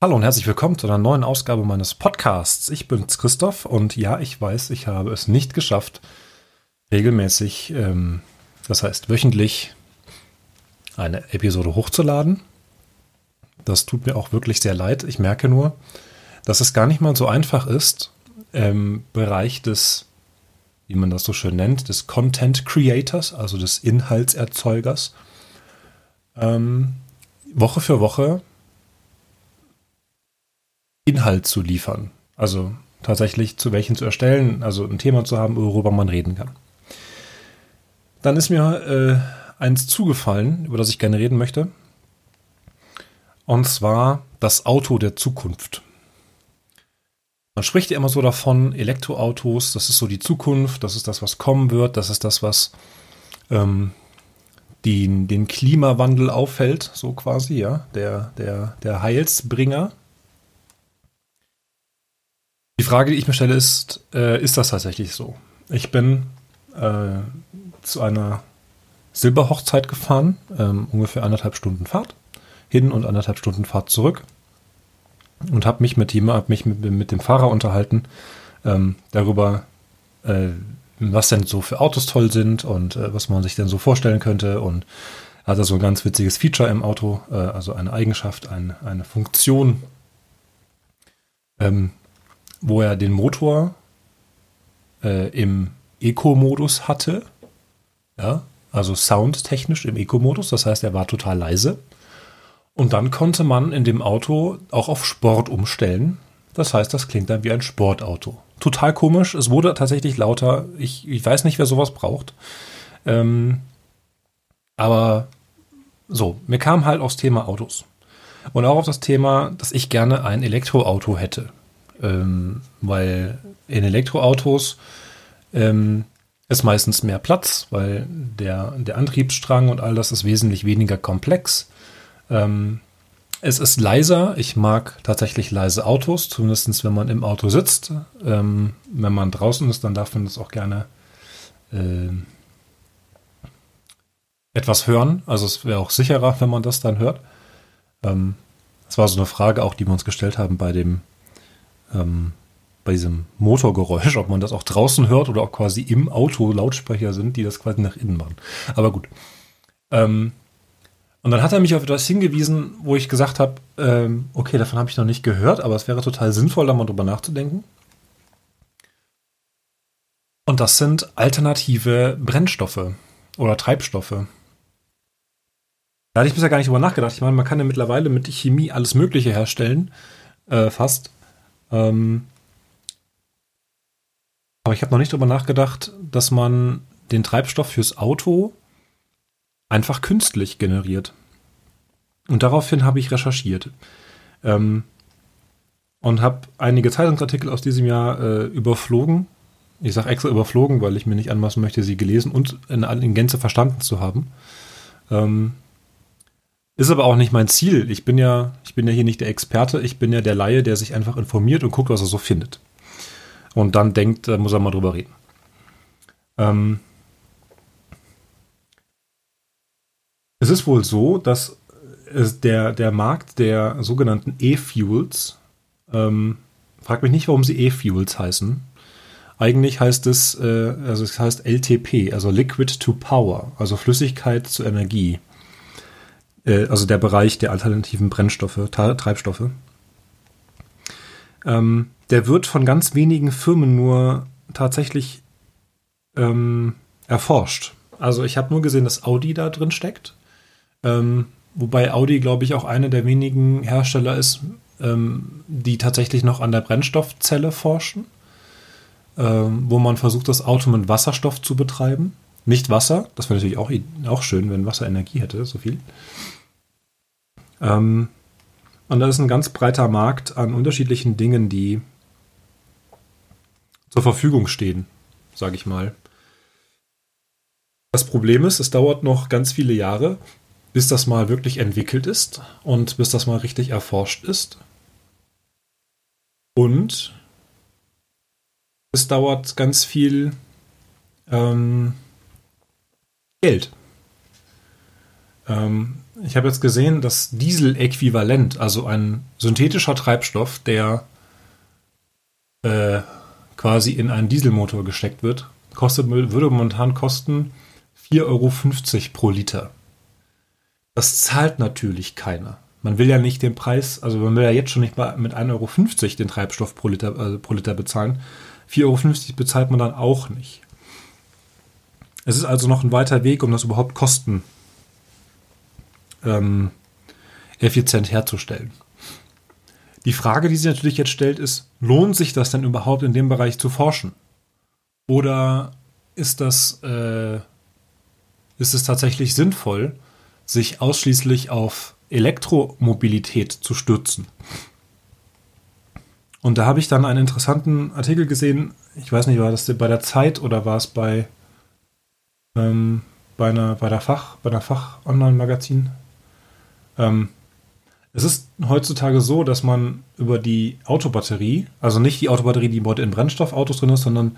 Hallo und herzlich willkommen zu einer neuen Ausgabe meines Podcasts. Ich bin's Christoph und ja, ich weiß, ich habe es nicht geschafft, regelmäßig, ähm, das heißt wöchentlich, eine Episode hochzuladen. Das tut mir auch wirklich sehr leid. Ich merke nur, dass es gar nicht mal so einfach ist, im Bereich des, wie man das so schön nennt, des Content Creators, also des Inhaltserzeugers, ähm, Woche für Woche Inhalt zu liefern. Also tatsächlich zu welchen zu erstellen, also ein Thema zu haben, worüber man reden kann. Dann ist mir äh, eins zugefallen, über das ich gerne reden möchte. Und zwar das Auto der Zukunft. Man spricht ja immer so davon, Elektroautos, das ist so die Zukunft, das ist das, was kommen wird, das ist das, was ähm, den, den Klimawandel auffällt, so quasi, ja, der, der, der Heilsbringer. Die Frage, die ich mir stelle, ist, äh, ist das tatsächlich so? Ich bin äh, zu einer Silberhochzeit gefahren, ähm, ungefähr anderthalb Stunden Fahrt hin und anderthalb Stunden Fahrt zurück und habe mich mit hab mich mit, mit, dem Fahrer unterhalten ähm, darüber, äh, was denn so für Autos toll sind und äh, was man sich denn so vorstellen könnte und hat er so ein ganz witziges Feature im Auto, äh, also eine Eigenschaft, ein, eine Funktion, ähm, wo er den Motor äh, im Eco-Modus hatte. Ja, also soundtechnisch im Eco-Modus. Das heißt, er war total leise. Und dann konnte man in dem Auto auch auf Sport umstellen. Das heißt, das klingt dann wie ein Sportauto. Total komisch. Es wurde tatsächlich lauter. Ich, ich weiß nicht, wer sowas braucht. Ähm, aber so, mir kam halt aufs Thema Autos. Und auch auf das Thema, dass ich gerne ein Elektroauto hätte ähm, weil in Elektroautos ähm, ist meistens mehr Platz, weil der, der Antriebsstrang und all das ist wesentlich weniger komplex. Ähm, es ist leiser. Ich mag tatsächlich leise Autos, zumindest wenn man im Auto sitzt. Ähm, wenn man draußen ist, dann darf man das auch gerne äh, etwas hören. Also es wäre auch sicherer, wenn man das dann hört. Ähm, das war so eine Frage auch, die wir uns gestellt haben bei dem ähm, bei diesem Motorgeräusch, ob man das auch draußen hört oder ob quasi im Auto Lautsprecher sind, die das quasi nach innen machen. Aber gut. Ähm, und dann hat er mich auf etwas hingewiesen, wo ich gesagt habe, ähm, okay, davon habe ich noch nicht gehört, aber es wäre total sinnvoll, da mal drüber nachzudenken. Und das sind alternative Brennstoffe oder Treibstoffe. Da hatte ich bisher gar nicht drüber nachgedacht. Ich meine, man kann ja mittlerweile mit Chemie alles Mögliche herstellen, äh, fast. Ähm, aber ich habe noch nicht darüber nachgedacht, dass man den Treibstoff fürs Auto einfach künstlich generiert. Und daraufhin habe ich recherchiert. Ähm, und habe einige Zeitungsartikel aus diesem Jahr äh, überflogen. Ich sage extra überflogen, weil ich mir nicht anmaßen möchte, sie gelesen und in, in Gänze verstanden zu haben. Ähm, ist aber auch nicht mein Ziel. Ich bin ja, ich bin ja hier nicht der Experte, ich bin ja der Laie, der sich einfach informiert und guckt, was er so findet. Und dann denkt, da muss er mal drüber reden. Ähm es ist wohl so, dass es der, der Markt der sogenannten E-Fuels, ähm, frag mich nicht, warum sie E-Fuels heißen. Eigentlich heißt es, äh, also es heißt LTP, also Liquid to Power, also Flüssigkeit zur Energie. Äh, also der Bereich der alternativen Brennstoffe, Treibstoffe, ähm, der wird von ganz wenigen Firmen nur tatsächlich ähm, erforscht. Also ich habe nur gesehen, dass Audi da drin steckt. Ähm, wobei Audi, glaube ich, auch einer der wenigen Hersteller ist, ähm, die tatsächlich noch an der Brennstoffzelle forschen, ähm, wo man versucht, das Auto mit Wasserstoff zu betreiben. Nicht Wasser, das wäre natürlich auch, auch schön, wenn Wasser Energie hätte, so viel. Ähm, und da ist ein ganz breiter Markt an unterschiedlichen Dingen, die zur Verfügung stehen, sage ich mal. Das Problem ist, es dauert noch ganz viele Jahre, bis das mal wirklich entwickelt ist und bis das mal richtig erforscht ist. Und es dauert ganz viel ähm, Geld. Ähm, ich habe jetzt gesehen, dass Diesel-Äquivalent, also ein synthetischer Treibstoff, der äh, quasi in einen Dieselmotor gesteckt wird, kostet, würde momentan kosten 4,50 Euro pro Liter. Das zahlt natürlich keiner. Man will ja nicht den Preis, also man will ja jetzt schon nicht mit 1,50 Euro den Treibstoff pro Liter, also pro Liter bezahlen. 4,50 Euro bezahlt man dann auch nicht. Es ist also noch ein weiter Weg, um das überhaupt kosten ähm, effizient herzustellen. Die Frage, die sich natürlich jetzt stellt, ist, lohnt sich das denn überhaupt in dem Bereich zu forschen? Oder ist das, äh, ist es tatsächlich sinnvoll, sich ausschließlich auf Elektromobilität zu stürzen? Und da habe ich dann einen interessanten Artikel gesehen. Ich weiß nicht, war das bei der Zeit oder war es bei, ähm, bei einer, bei der Fach, bei einer Fach-Online-Magazin? Ähm, es ist heutzutage so, dass man über die Autobatterie, also nicht die Autobatterie, die heute in Brennstoffautos drin ist, sondern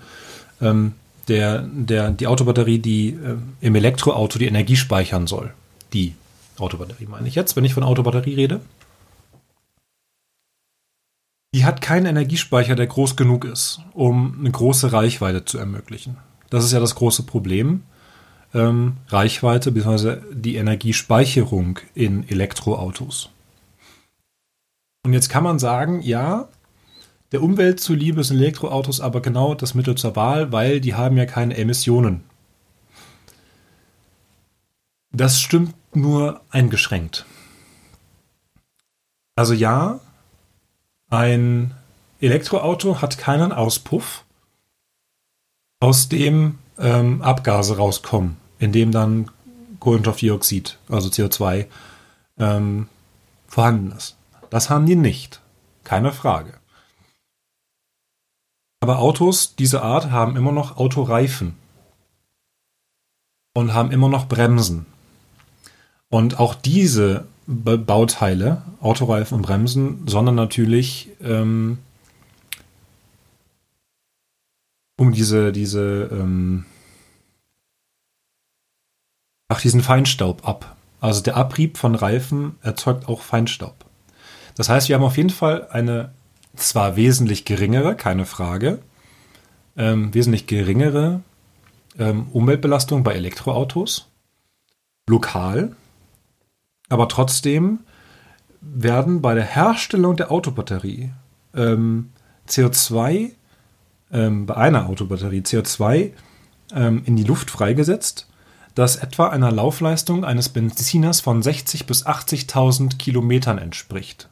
ähm, der, der, die Autobatterie, die äh, im Elektroauto die Energie speichern soll. Die Autobatterie meine ich jetzt, wenn ich von Autobatterie rede. Die hat keinen Energiespeicher, der groß genug ist, um eine große Reichweite zu ermöglichen. Das ist ja das große Problem ähm, Reichweite bzw. die Energiespeicherung in Elektroautos. Und jetzt kann man sagen, ja, der Umwelt zuliebe sind Elektroautos aber genau das Mittel zur Wahl, weil die haben ja keine Emissionen. Das stimmt nur eingeschränkt. Also ja, ein Elektroauto hat keinen Auspuff, aus dem ähm, Abgase rauskommen in dem dann Kohlenstoffdioxid, also CO2, ähm, vorhanden ist. Das haben die nicht. Keine Frage. Aber Autos dieser Art haben immer noch Autoreifen und haben immer noch Bremsen. Und auch diese Bauteile, Autoreifen und Bremsen, sondern natürlich ähm, um diese, diese ähm, Ach, diesen Feinstaub ab. Also der Abrieb von Reifen erzeugt auch Feinstaub. Das heißt, wir haben auf jeden Fall eine zwar wesentlich geringere, keine Frage, ähm, wesentlich geringere ähm, Umweltbelastung bei Elektroautos, lokal, aber trotzdem werden bei der Herstellung der Autobatterie ähm, CO2, ähm, bei einer Autobatterie CO2 ähm, in die Luft freigesetzt, das etwa einer Laufleistung eines Benziners von 60.000 bis 80.000 Kilometern entspricht.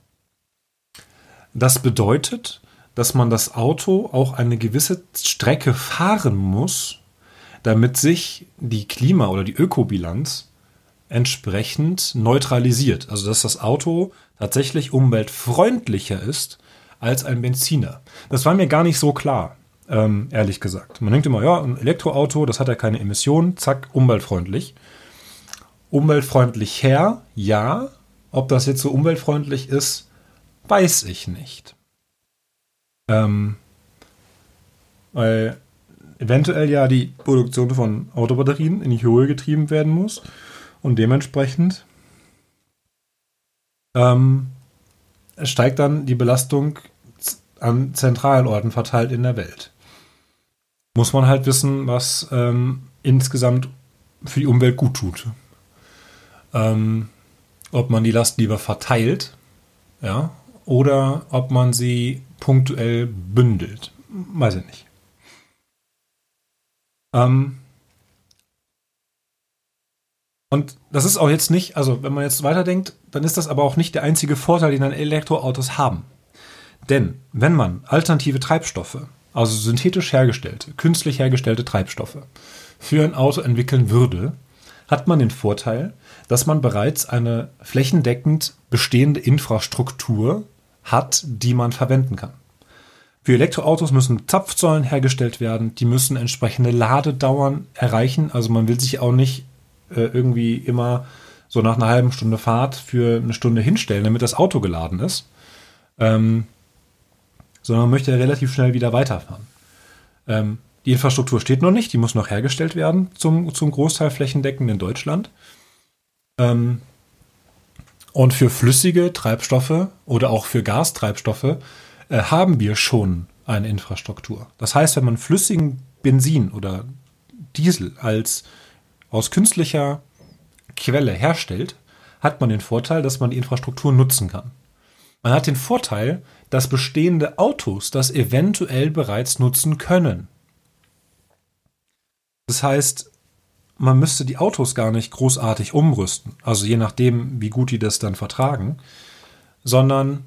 Das bedeutet, dass man das Auto auch eine gewisse Strecke fahren muss, damit sich die Klima- oder die Ökobilanz entsprechend neutralisiert. Also dass das Auto tatsächlich umweltfreundlicher ist als ein Benziner. Das war mir gar nicht so klar ähm, ehrlich gesagt. Man denkt immer, ja, ein Elektroauto, das hat ja keine Emissionen, zack, umweltfreundlich. Umweltfreundlich her, ja. Ob das jetzt so umweltfreundlich ist, weiß ich nicht. Ähm, weil eventuell ja die Produktion von Autobatterien in die Höhe getrieben werden muss und dementsprechend ähm, steigt dann die Belastung an zentralen Orten verteilt in der Welt muss man halt wissen, was ähm, insgesamt für die Umwelt gut tut. Ähm, ob man die Last lieber verteilt, ja, oder ob man sie punktuell bündelt. Weiß ich nicht. Ähm, und das ist auch jetzt nicht, also wenn man jetzt weiterdenkt, dann ist das aber auch nicht der einzige Vorteil, den dann Elektroautos haben. Denn wenn man alternative Treibstoffe also synthetisch hergestellte, künstlich hergestellte Treibstoffe, für ein Auto entwickeln würde, hat man den Vorteil, dass man bereits eine flächendeckend bestehende Infrastruktur hat, die man verwenden kann. Für Elektroautos müssen Zapfsäulen hergestellt werden, die müssen entsprechende Ladedauern erreichen. Also man will sich auch nicht äh, irgendwie immer so nach einer halben Stunde Fahrt für eine Stunde hinstellen, damit das Auto geladen ist. Ähm, sondern man möchte relativ schnell wieder weiterfahren. Ähm, die Infrastruktur steht noch nicht, die muss noch hergestellt werden, zum, zum Großteil flächendeckend in Deutschland. Ähm, und für flüssige Treibstoffe oder auch für Gastreibstoffe äh, haben wir schon eine Infrastruktur. Das heißt, wenn man flüssigen Benzin oder Diesel als aus künstlicher Quelle herstellt, hat man den Vorteil, dass man die Infrastruktur nutzen kann. Man hat den Vorteil, dass bestehende Autos das eventuell bereits nutzen können. Das heißt, man müsste die Autos gar nicht großartig umrüsten, also je nachdem, wie gut die das dann vertragen, sondern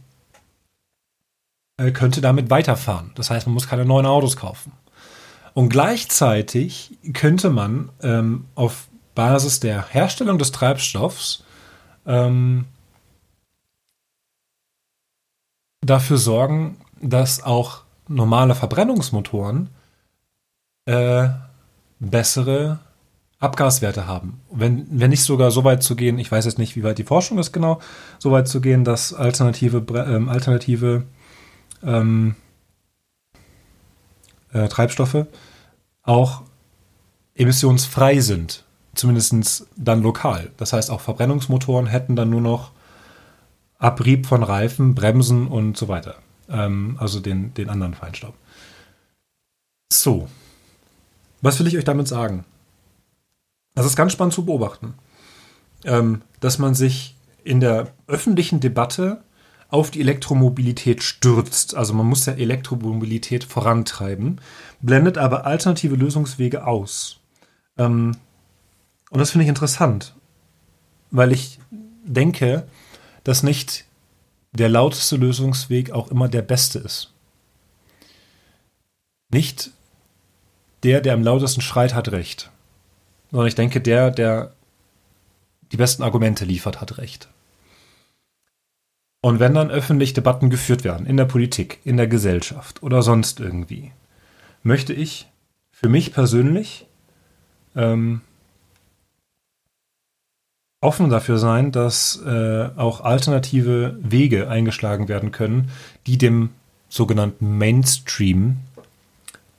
könnte damit weiterfahren. Das heißt, man muss keine neuen Autos kaufen. Und gleichzeitig könnte man ähm, auf Basis der Herstellung des Treibstoffs ähm, dafür sorgen, dass auch normale Verbrennungsmotoren äh, bessere Abgaswerte haben. Wenn, wenn nicht sogar so weit zu gehen, ich weiß jetzt nicht, wie weit die Forschung ist genau, so weit zu gehen, dass alternative, äh, alternative ähm, äh, Treibstoffe auch emissionsfrei sind. Zumindest dann lokal. Das heißt, auch Verbrennungsmotoren hätten dann nur noch Abrieb von Reifen, Bremsen und so weiter. Ähm, also den, den anderen Feinstaub. So. Was will ich euch damit sagen? Das ist ganz spannend zu beobachten, ähm, dass man sich in der öffentlichen Debatte auf die Elektromobilität stürzt. Also man muss ja Elektromobilität vorantreiben, blendet aber alternative Lösungswege aus. Ähm, und das finde ich interessant, weil ich denke, dass nicht der lauteste Lösungsweg auch immer der beste ist. Nicht der, der am lautesten schreit, hat recht. Sondern ich denke, der, der die besten Argumente liefert, hat recht. Und wenn dann öffentlich Debatten geführt werden, in der Politik, in der Gesellschaft oder sonst irgendwie, möchte ich für mich persönlich ähm, offen dafür sein, dass äh, auch alternative Wege eingeschlagen werden können, die dem sogenannten Mainstream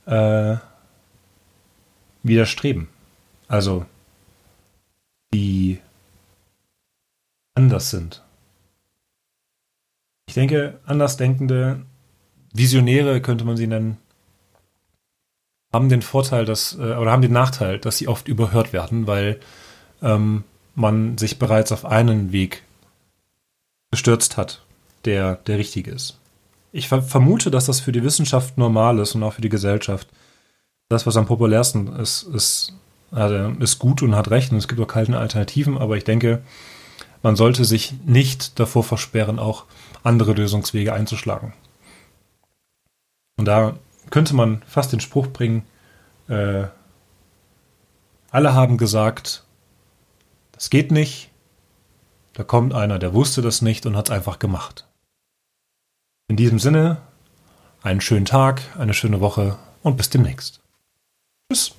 äh, widerstreben. Also die anders sind. Ich denke, andersdenkende Visionäre könnte man sie nennen, haben den Vorteil, dass, äh, oder haben den Nachteil, dass sie oft überhört werden, weil ähm, man sich bereits auf einen Weg gestürzt hat, der der richtige ist. Ich ver vermute, dass das für die Wissenschaft normal ist und auch für die Gesellschaft. Das, was am populärsten ist, ist, also ist gut und hat recht und es gibt auch keine Alternativen, aber ich denke, man sollte sich nicht davor versperren, auch andere Lösungswege einzuschlagen. Und da könnte man fast den Spruch bringen, äh, alle haben gesagt, das geht nicht. Da kommt einer, der wusste das nicht und hat es einfach gemacht. In diesem Sinne, einen schönen Tag, eine schöne Woche und bis demnächst. Tschüss.